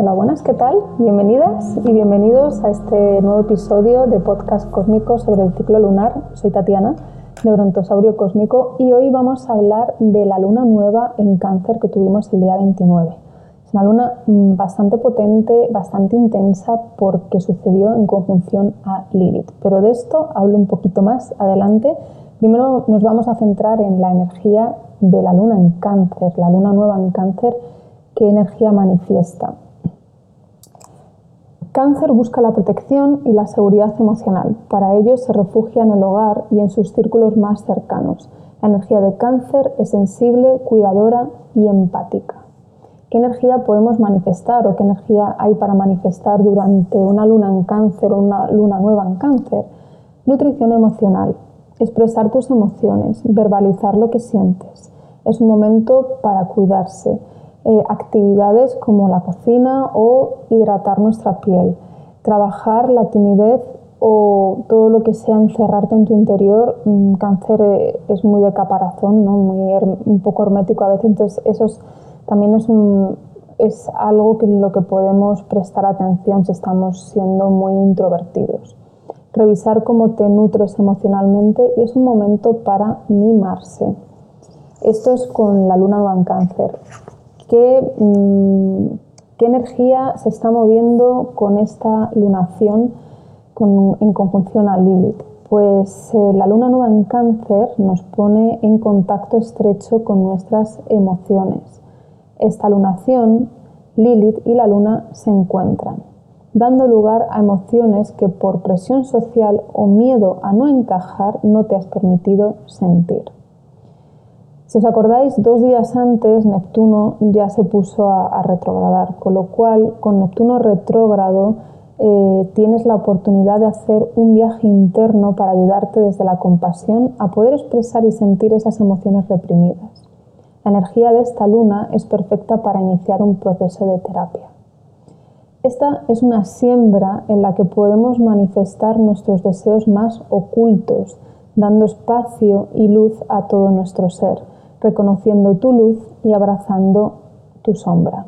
Hola, buenas, ¿qué tal? Bienvenidas y bienvenidos a este nuevo episodio de Podcast Cósmico sobre el ciclo lunar. Soy Tatiana, de Brontosaurio Cósmico, y hoy vamos a hablar de la luna nueva en Cáncer que tuvimos el día 29. Es una luna mm, bastante potente, bastante intensa, porque sucedió en conjunción a Lilith. Pero de esto hablo un poquito más adelante. Primero nos vamos a centrar en la energía de la luna en Cáncer, la luna nueva en Cáncer, qué energía manifiesta. Cáncer busca la protección y la seguridad emocional. Para ello se refugia en el hogar y en sus círculos más cercanos. La energía de cáncer es sensible, cuidadora y empática. ¿Qué energía podemos manifestar o qué energía hay para manifestar durante una luna en cáncer o una luna nueva en cáncer? Nutrición emocional. Expresar tus emociones, verbalizar lo que sientes. Es un momento para cuidarse eh, actividades como la cocina o hidratar nuestra piel, trabajar la timidez o todo lo que sea encerrarte en tu interior. Mm, cáncer eh, es muy de caparazón, ¿no? muy un poco hermético a veces, entonces eso también es, es algo que lo que podemos prestar atención si estamos siendo muy introvertidos. Revisar cómo te nutres emocionalmente y es un momento para mimarse. Esto es con la luna nueva en cáncer. Mm, ¿Qué, energía se está moviendo con esta lunación en conjunción a Lilith? Pues eh, la luna nueva en cáncer nos pone en contacto estrecho con nuestras emociones. Esta lunación, Lilith y la luna se encuentran, dando lugar a emociones que por presión social o miedo a no encajar no te has permitido sentir. Si os acordáis, dos días antes Neptuno ya se puso a, retrogradar, con lo cual con Neptuno retrógrado eh, tienes la oportunidad de hacer un viaje interno para ayudarte desde la compasión a poder expresar y sentir esas emociones reprimidas. La energía de esta luna es perfecta para iniciar un proceso de terapia. Esta es una siembra en la que podemos manifestar nuestros deseos más ocultos, dando espacio y luz a todo nuestro ser reconociendo tu luz y abrazando tu sombra.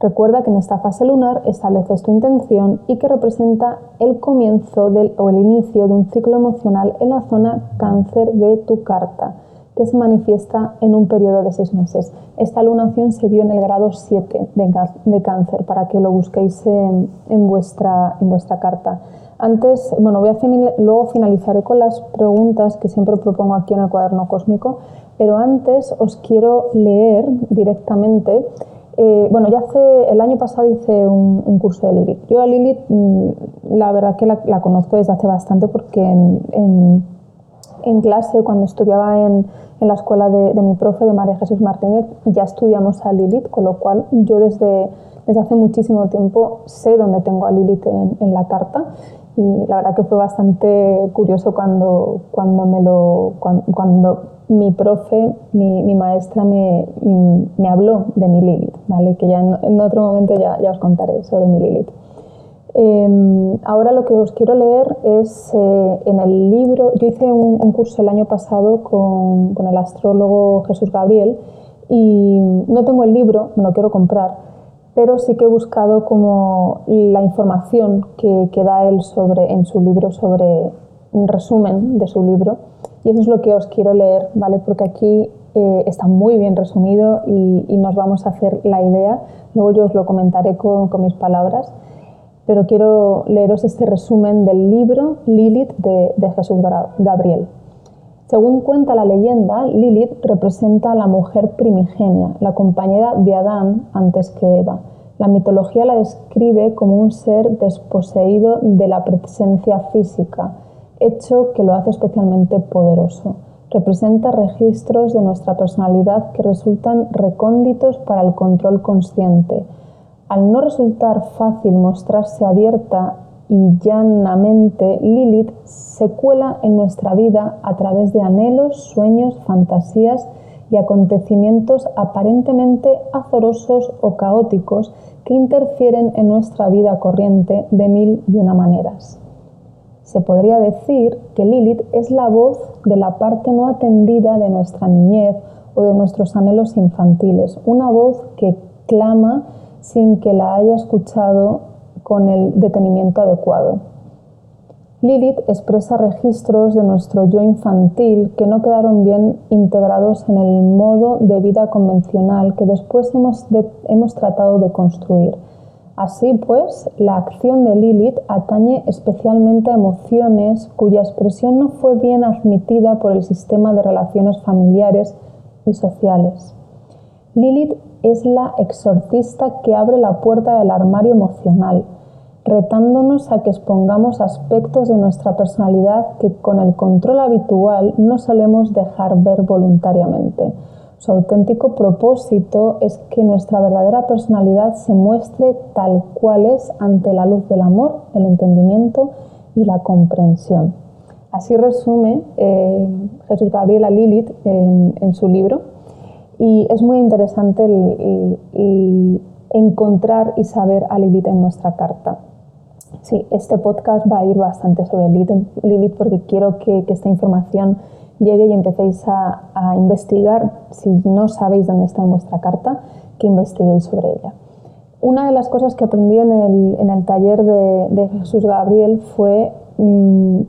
Recuerda que en esta fase lunar estableces tu intención y que representa el comienzo del, o el inicio de un ciclo emocional en la zona cáncer de tu carta, que se manifiesta en un periodo de seis meses. Esta lunación se dio en el grado 7 de, cáncer, para que lo busquéis en, vuestra, en vuestra carta. Antes, bueno, voy a luego finalizaré con las preguntas que siempre propongo aquí en el cuaderno cósmico, pero antes os quiero leer directamente. Eh, bueno, ya hace el año pasado hice un, curso de Lilith. Yo a Lilith, mm, la verdad que la, conozco desde hace bastante porque en, clase, cuando estudiaba en, la escuela de, mi profe, de María Jesús Martínez, ya estudiamos a Lilith, con lo cual yo desde, desde hace muchísimo tiempo sé dónde tengo a Lilith en, la carta y la verdad que fue bastante curioso cuando, cuando, me lo, cuando mi profe, mi, maestra me, mm, me, habló de mi Lilith, ¿vale? que ya en, otro momento ya, ya, os contaré sobre mi Lilith. Em, ahora lo que os quiero leer es eh, en el libro, yo hice un, curso el año pasado con, con, el astrólogo Jesús Gabriel y no tengo el libro, me lo quiero comprar, pero sí que he buscado como la información que, que da él sobre, en su libro sobre un resumen de su libro y eso es lo que os quiero leer, ¿vale? Porque aquí eh, está muy bien resumido y, nos vamos a hacer la idea. Luego yo os lo comentaré con, mis palabras, pero quiero leeros este resumen del libro Lilith de, de Jesús Gabriel. Según cuenta la leyenda, Lilith representa a la mujer primigenia, la compañera de Adán antes que Eva. La mitología la describe como un ser desposeído de la presencia física, hecho que lo hace especialmente poderoso. Representa registros de nuestra personalidad que resultan recónditos para el control consciente. Al no resultar fácil mostrarse abierta y llanamente, Lilith se cuela en nuestra vida a través de anhelos, sueños, fantasías y acontecimientos aparentemente azorosos o caóticos que interfieren en nuestra vida corriente de mil y una maneras. Se podría decir que Lilith es la voz de la parte no atendida de nuestra niñez o de nuestros anhelos infantiles, una voz que clama sin que la haya escuchado con el detenimiento adecuado. Lilith expresa registros de nuestro yo infantil que no quedaron bien integrados en el modo de vida convencional que después hemos, hemos tratado de construir. Así pues, la acción de Lilith atañe especialmente a emociones cuya expresión no fue bien admitida por el sistema de relaciones familiares y sociales. Lilith es la exorcista que abre la puerta del armario emocional, retándonos a que expongamos aspectos de nuestra personalidad que con el control habitual no solemos dejar ver voluntariamente. Su auténtico propósito es que nuestra verdadera personalidad se muestre tal cual es ante la luz del amor, el entendimiento y la comprensión. Así resume eh, Jesús Gabriel a Lilith en, su libro y es muy interesante encontrar y saber a Lilith en nuestra carta. Sí, este podcast va a ir bastante sobre Lilith porque quiero que, esta información llegue y empecéis a, investigar, si no sabéis dónde está en vuestra carta, que investiguéis sobre ella. Una de las cosas que aprendí en el, taller de, Jesús Gabriel fue mm,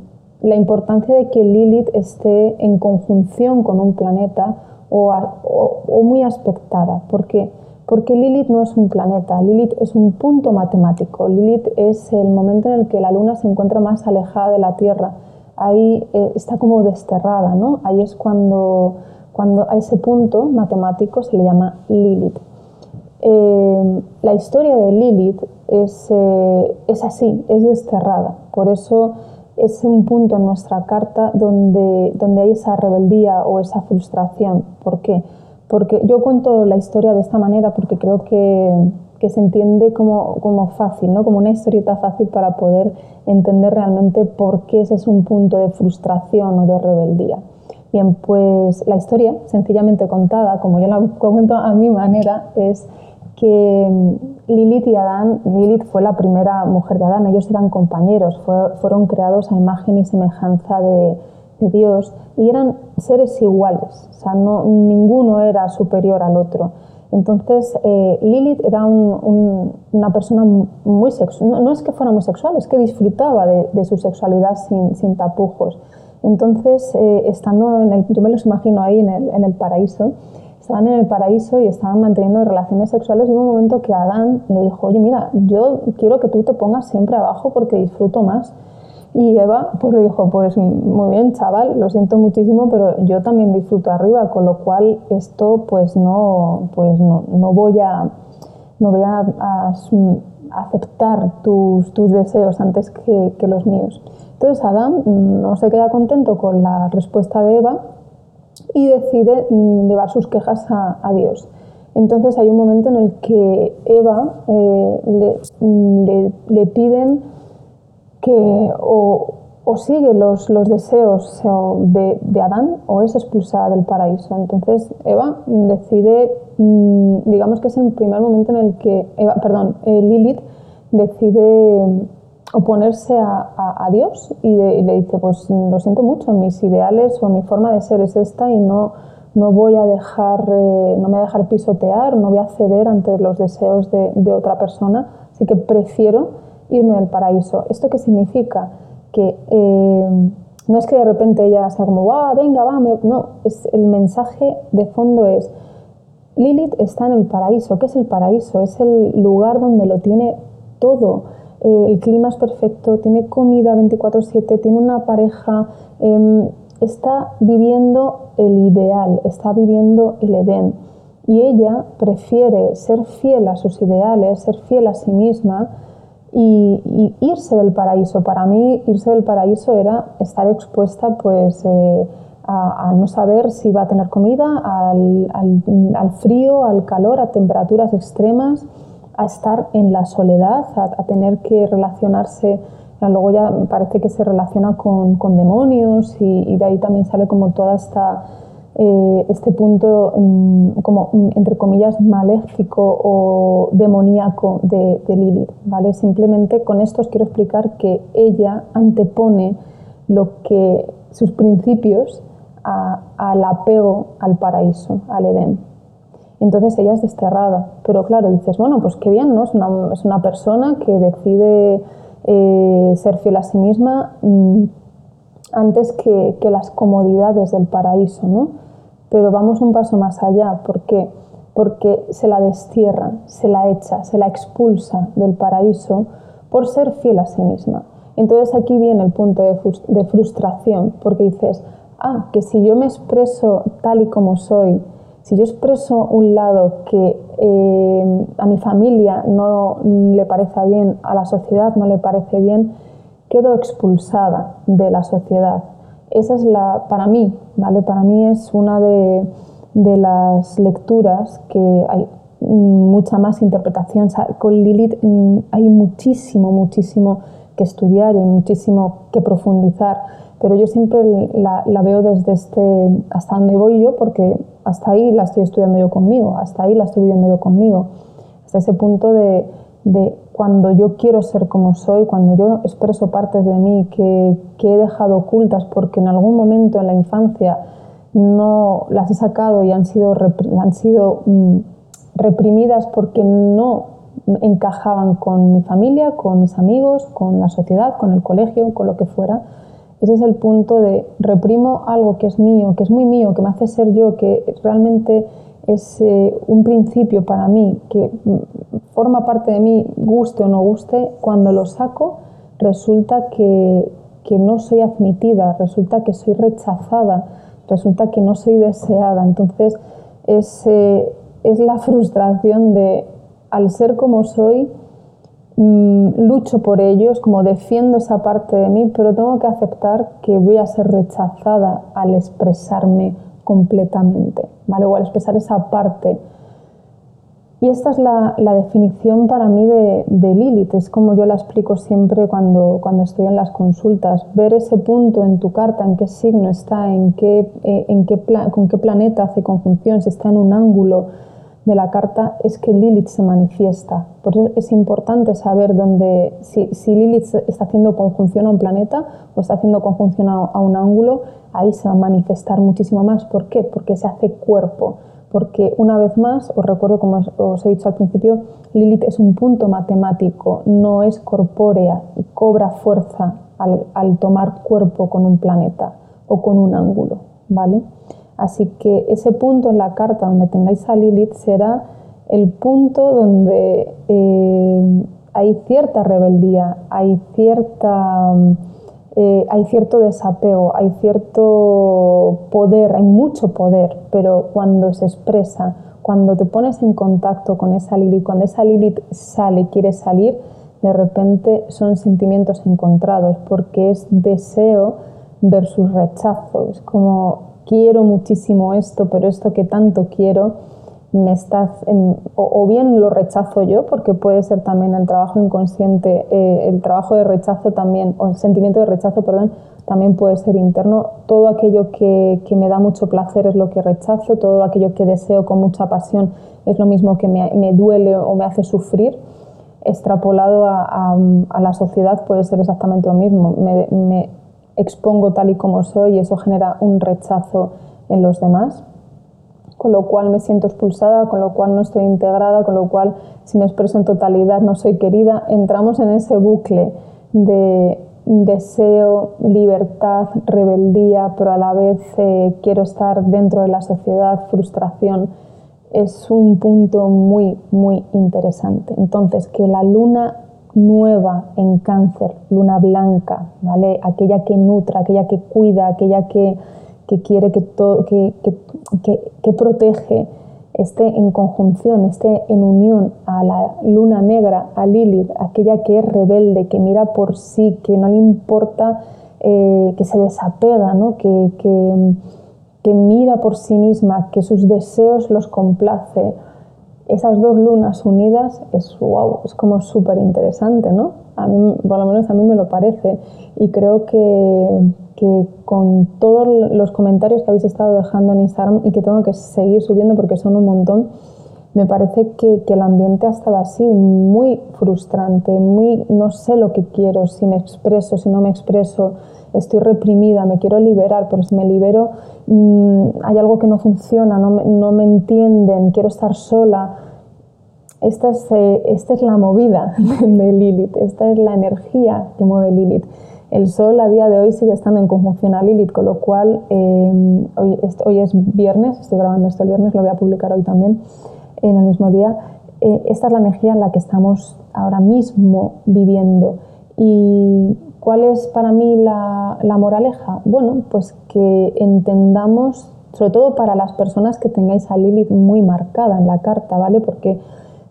la importancia de que Lilith esté en conjunción con un planeta o, o muy aspectada, porque porque Lilith no es un planeta, Lilith es un punto matemático, Lilith es el momento en el que la Luna se encuentra más alejada de la Tierra, ahí eh, está como desterrada, ¿no? Ahí es cuando, cuando a ese punto matemático se le llama Lilith. Eh, la historia de Lilith es, eh, es así, es desterrada, por eso es un punto en nuestra carta donde, donde hay esa rebeldía o esa frustración. ¿Por qué? Porque yo cuento la historia de esta manera porque creo que, se entiende como, como, fácil, ¿no? como una historieta fácil para poder entender realmente por qué ese es un punto de frustración o de rebeldía. Bien, pues la historia, sencillamente contada, como yo la cuento a mi manera, es que Lilith y Adán, Lilith fue la primera mujer de Adán, ellos eran compañeros, fueron creados a imagen y semejanza de, de Dios y eran seres iguales, o sea, no, ninguno era superior al otro. Entonces, eh, Lilith era una persona muy sexual, no, es que fuera muy sexual, es que disfrutaba de, su sexualidad sin, tapujos. Entonces, eh, estando en el, yo me los imagino ahí en el, en el, paraíso, estaban en el paraíso y estaban manteniendo relaciones sexuales y hubo un momento que Adán le dijo, oye, mira, yo quiero que tú te pongas siempre abajo porque disfruto más. Y Eva pues le dijo, pues muy bien, chaval, lo siento muchísimo, pero yo también disfruto arriba, con lo cual esto pues no, pues no, no voy a, no voy a, aceptar tus, tus, deseos antes que, los míos. Entonces Adán no se queda contento con la respuesta de Eva y decide llevar sus quejas a, a Dios. Entonces hay un momento en el que Eva eh, le, le, le piden que o, sigue los, los deseos de, de, Adán o es expulsada del paraíso. Entonces Eva decide, mm, digamos que es el primer momento en el que, Eva, perdón, eh, Lilith decide oponerse a, a, Dios y, le dice, pues lo siento mucho, mis ideales o mi forma de ser es esta y no, no voy a dejar, eh, no me voy a dejar pisotear, no voy a ceder ante los deseos de, de otra persona, así que prefiero irme del paraíso. ¿Esto qué significa? Que eh, no es que de repente ella sea como, ¡guau, venga, va! No, es, el mensaje de fondo es, Lilith está en el paraíso. ¿Qué es el paraíso? Es el lugar donde lo tiene todo. Eh, el clima es perfecto, tiene comida 24/7, tiene una pareja, em, está viviendo el ideal, está viviendo el Edén. Y ella prefiere ser fiel a sus ideales, ser fiel a sí misma, y, irse del paraíso. Para mí, irse del paraíso era estar expuesta pues, eh, a, no saber si va a tener comida, al, al, frío, al calor, a temperaturas extremas, a estar en la soledad, a, tener que relacionarse. Luego ya parece que se relaciona con, con demonios y, y de ahí también sale como toda esta eh, este punto mm, como, mm, entre comillas, maléfico o demoníaco de, Lilith. ¿vale? Simplemente con esto os quiero explicar que ella antepone lo que, sus principios al apego al paraíso, al Edén. entonces ella es desterrada. Pero claro, dices, bueno, pues qué bien, ¿no? Es una, es una persona que decide eh, ser fiel a sí misma mm, antes que, que, las comodidades del paraíso, ¿no? Pero vamos un paso más allá. ¿Por qué? Porque se la destierra, se la echa, se la expulsa del paraíso por ser fiel a sí misma. Entonces aquí viene el punto de frustración, porque dices, ah, que si yo me expreso tal y como soy, si yo expreso un lado que eh, a mi familia no le parece bien, a la sociedad no le parece bien, quedo expulsada de la sociedad. Esa es la, para mí, ¿vale? Para mí es una de, las lecturas que hay mucha más interpretación. con Lilith mm, hay muchísimo, muchísimo que estudiar y muchísimo que profundizar pero yo siempre la, veo desde este, hasta donde voy yo, porque hasta ahí la estoy estudiando yo conmigo, hasta ahí la estoy viviendo yo conmigo, hasta ese punto de, de cuando yo quiero ser como soy, cuando yo expreso partes de mí que, que, he dejado ocultas porque en algún momento en la infancia no las he sacado y han sido, han sido mm, reprimidas porque no encajaban con mi familia, con mis amigos, con la sociedad, con el colegio, con lo que fuera, ese es el punto de reprimo algo que es mío, que es muy mío, que me hace ser yo, que realmente es eh, un principio para mí, que forma parte de mí, guste o no guste, cuando lo saco resulta que, que no soy admitida, resulta que soy rechazada, resulta que no soy deseada. Entonces es, eh, es la frustración de, al ser como soy, Mm, lucho por ellos, como defiendo esa parte de mí, pero tengo que aceptar que voy a ser rechazada al expresarme completamente, ¿vale? O al expresar esa parte. Y esta es la, definición para mí de, Lilith, es como yo la explico siempre cuando, cuando estoy en las consultas. Ver ese punto en tu carta, en qué signo está, en qué, eh, en qué con qué planeta hace conjunción, si está en un ángulo, de la carta es que Lilith se manifiesta. Por eso es importante saber dónde, si, Lilith está haciendo conjunción a un planeta o está haciendo conjunción a, un ángulo, ahí se va a manifestar muchísimo más. ¿Por qué? Porque se hace cuerpo. Porque una vez más, os recuerdo como os he dicho al principio, Lilith es un punto matemático, no es corpórea y cobra fuerza al, al tomar cuerpo con un planeta o con un ángulo. ¿Vale? Así que ese punto en la carta donde tengáis a Lilith será el punto donde eh, hay cierta rebeldía, hay, cierta, eh, hay cierto desapego, hay cierto poder, hay mucho poder, pero cuando se expresa, cuando te pones en contacto con esa Lilith, cuando esa Lilith sale, quiere salir, de repente son sentimientos encontrados, porque es deseo versus rechazo. Es como quiero muchísimo esto, pero esto que tanto quiero, me está, o, bien lo rechazo yo, porque puede ser también el trabajo inconsciente, eh, el trabajo de rechazo también, o el sentimiento de rechazo, perdón, también puede ser interno. Todo aquello que, que, me da mucho placer es lo que rechazo, todo aquello que deseo con mucha pasión es lo mismo que me, me duele o me hace sufrir. Extrapolado a, a, la sociedad puede ser exactamente lo mismo. Expongo tal y como soy y eso genera un rechazo en los demás, con lo cual me siento expulsada, con lo cual no estoy integrada, con lo cual si me expreso en totalidad no soy querida. Entramos en ese bucle de deseo, libertad, rebeldía, pero a la vez eh, quiero estar dentro de la sociedad, frustración. Es un punto muy, muy interesante. Entonces, que la luna nueva en cáncer, luna blanca, ¿vale? Aquella que nutra, aquella que cuida, aquella que, quiere que, todo, que, que, protege, esté en conjunción, esté en unión a la luna negra, a Lilith, aquella que es rebelde, que mira por sí, que no le importa, eh, que se desapega, ¿no? que, que mira por sí misma, que sus deseos los complace esas dos lunas unidas es wow, es como súper interesante, ¿no? A mí, por lo menos a mí me lo parece. Y creo que, que, con todos los comentarios que habéis estado dejando en Instagram y que tengo que seguir subiendo porque son un montón, me parece que, el ambiente ha estado así, muy frustrante, muy no sé lo que quiero, si me expreso, si no me expreso, estoy reprimida, me quiero liberar, pero si me libero mm, hay algo que no funciona, no me, no me entienden, quiero estar sola. Esta es, eh, esta es la movida de Lilith, esta es la energía que mueve Lilith. El Sol a día de hoy sigue estando en conjunción a Lilith, con lo cual eh, hoy, hoy, es viernes, estoy grabando esto el viernes, lo voy a publicar hoy también en el mismo día. Eh, esta es la energía en la que estamos ahora mismo viviendo. ¿Y cuál es para mí la, moraleja? Bueno, pues que entendamos, sobre todo para las personas que tengáis a Lilith muy marcada en la carta, ¿vale? Porque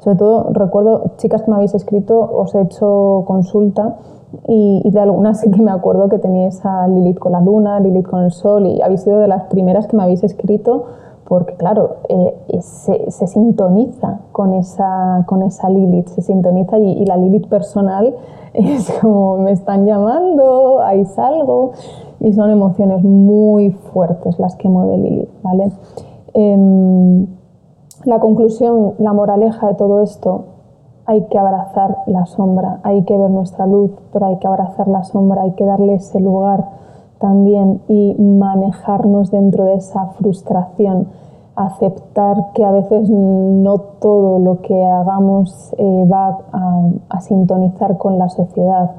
sobre todo recuerdo, chicas que me habéis escrito, os he hecho consulta y, de algunas sí que me acuerdo que teníais a Lilith con la luna, Lilith con el sol y habéis sido de las primeras que me habéis escrito porque claro, eh, se, sintoniza con esa, con esa Lilith, se sintoniza y, la Lilith personal es como me están llamando, ahí salgo y son emociones muy fuertes las que mueve Lilith, ¿vale? Em, la conclusión, la moraleja de todo esto, hay que abrazar la sombra, hay que ver nuestra luz, pero hay que abrazar la sombra, hay que darle ese lugar también y manejarnos dentro de esa frustración, aceptar que a veces no todo lo que hagamos eh, va a, sintonizar con la sociedad,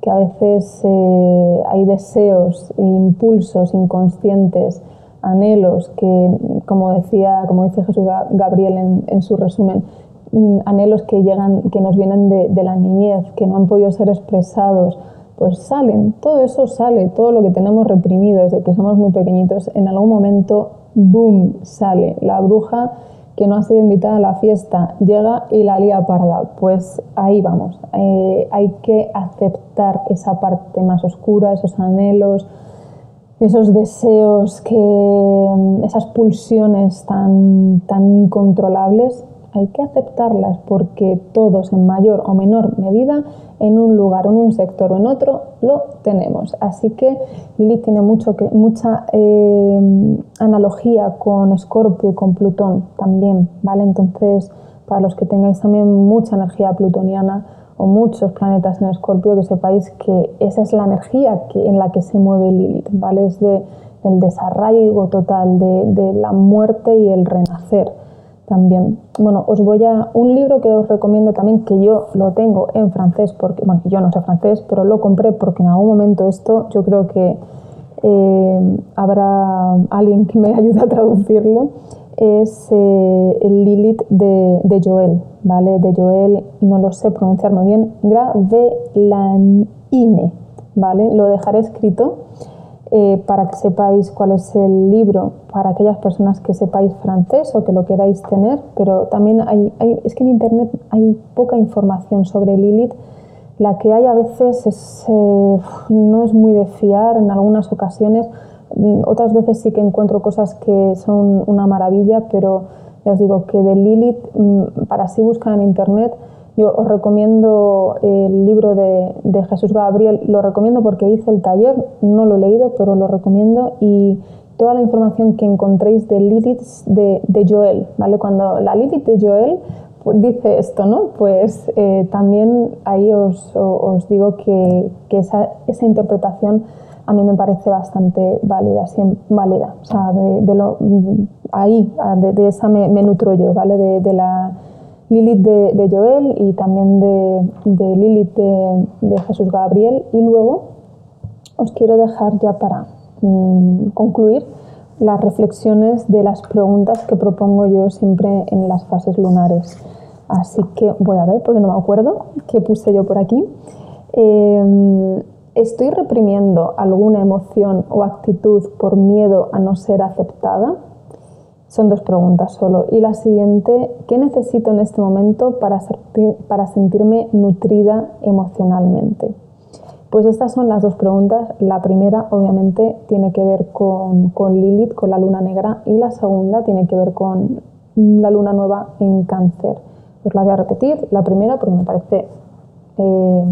que a veces eh, hay deseos, impulsos inconscientes, anhelos que, como decía, como dice Jesús Gabriel en, su resumen, mm, anhelos que llegan, que nos vienen de, de la niñez, que no han podido ser expresados, pues salen, todo eso sale, todo lo que tenemos reprimido desde que somos muy pequeñitos, en algún momento, boom, sale. La bruja que no ha sido invitada a la fiesta llega y la lía parda. Pues ahí vamos, eh, hay que aceptar esa parte más oscura, esos anhelos, esos deseos, que, esas pulsiones tan, tan incontrolables hay que aceptarlas porque todos en mayor o menor medida en un lugar, en un sector o en otro lo tenemos. Así que Lilith tiene mucho que, mucha eh, analogía con Escorpio y con Plutón también, ¿vale? Entonces, para los que tengáis también mucha energía plutoniana o muchos planetas en Escorpio, que sepáis que esa es la energía que, en la que se mueve Lilith, ¿vale? Es de, del desarraigo total, de, de la muerte y el renacer también. Bueno, os voy a un libro que os recomiendo también, que yo lo tengo en francés, porque, bueno, yo no sé francés, pero lo compré porque en algún momento esto yo creo que eh, habrá alguien que me ayude a traducirlo. Es eh, el Lilith de, Joel, ¿vale? De Joel, no lo sé pronunciarme bien, Gravelanine, ¿vale? Lo dejaré escrito eh, para que sepáis cuál es el libro, para aquellas personas que sepáis francés o que lo queráis tener, pero también hay, es que en Internet hay poca información sobre Lilith. La que hay a veces eh, no es muy de fiar en algunas ocasiones, mm, otras veces sí que encuentro cosas que son una maravilla, pero ya os digo que de Lilith, mm, para si buscar en Internet, yo os recomiendo el libro de, Jesús Gabriel, lo recomiendo porque hice el taller, no lo he leído, pero lo recomiendo y toda la información que encontréis de Lilith de, Joel, ¿vale? Cuando la Lilith de Joel pues, dice esto, ¿no? Pues eh, también ahí os, digo que, esa, interpretación a mí me parece bastante válida, válida. O sea, de, lo, ahí, de, esa me, nutro yo, ¿vale? de la Lilith de, Joel y también de, Lilith de, Jesús Gabriel. Y luego os quiero dejar ya para mm, concluir las reflexiones de las preguntas que propongo yo siempre en las fases lunares. Así que voy a ver, porque no me acuerdo qué puse yo por aquí. Em, ¿Estoy reprimiendo alguna emoción o actitud por miedo a no ser aceptada? Son dos preguntas solo. Y la siguiente, ¿qué necesito en este momento para, para sentirme nutrida emocionalmente? Pues estas son las dos preguntas. La primera, obviamente, tiene que ver con, con, Lilith, con la luna negra, y la segunda tiene que ver con la luna nueva en cáncer. Os la voy a repetir. La primera, porque me parece eh,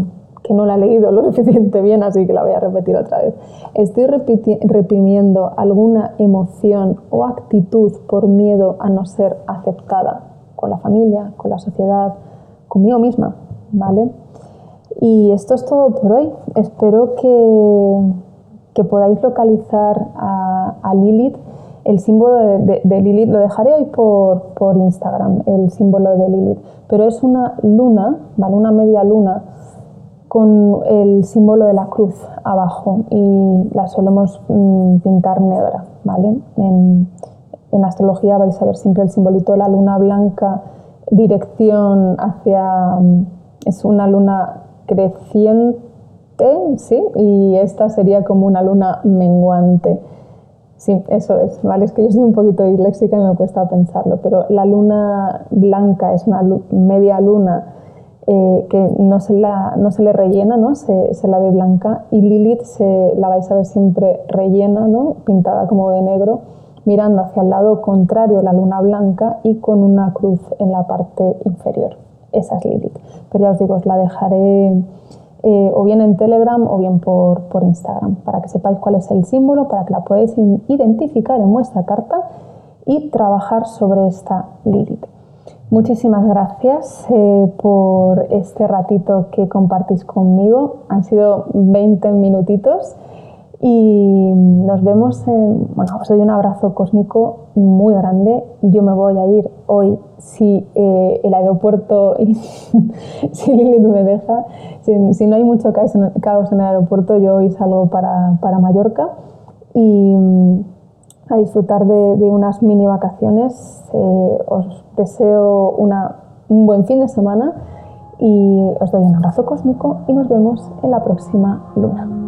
que no la he leído lo suficiente bien, así que la voy a repetir otra vez. Estoy reprimiendo alguna emoción o actitud por miedo a no ser aceptada. con la familia, con la sociedad, conmigo misma, ¿vale? Y esto es todo por hoy. Espero que, que podáis localizar a, Lilith. El símbolo de, Lilith lo dejaré hoy por, por, Instagram, el símbolo de Lilith. Pero es una luna, ¿vale? Una media luna con el símbolo de la cruz abajo y la solemos mm, pintar negra, ¿vale? En, en astrología vais a ver siempre el simbolito de la luna blanca, dirección hacia... Mm, es una luna creciente, ¿sí? Y esta sería como una luna menguante. Sí, eso es, ¿vale? Es que yo soy un poquito disléxica y me cuesta pensarlo, pero la luna blanca es una media luna eh, que no se, la, no se le rellena, ¿no? Se, se, la ve blanca y Lilith se, la vais a ver siempre rellena, ¿no? pintada como de negro, mirando hacia el lado contrario la luna blanca y con una cruz en la parte inferior. Esa es Lilith. Pero ya os digo, os la dejaré eh, o bien en Telegram o bien por, por Instagram, para que sepáis cuál es el símbolo, para que la podáis identificar en vuestra carta y trabajar sobre esta Lilith. Muchísimas gracias eh, por este ratito que compartís conmigo. Han sido 20 minutitos y nos vemos en... Bueno, os doy un abrazo cósmico muy grande. Yo me voy a ir hoy si eh, el aeropuerto si Lilith me deja. Si, no hay mucho caos en, el aeropuerto, yo hoy salgo para, para Mallorca y a disfrutar de, unas mini vacaciones. Eh, os deseo una, un buen fin de semana y os doy un abrazo cósmico y nos vemos en la próxima luna.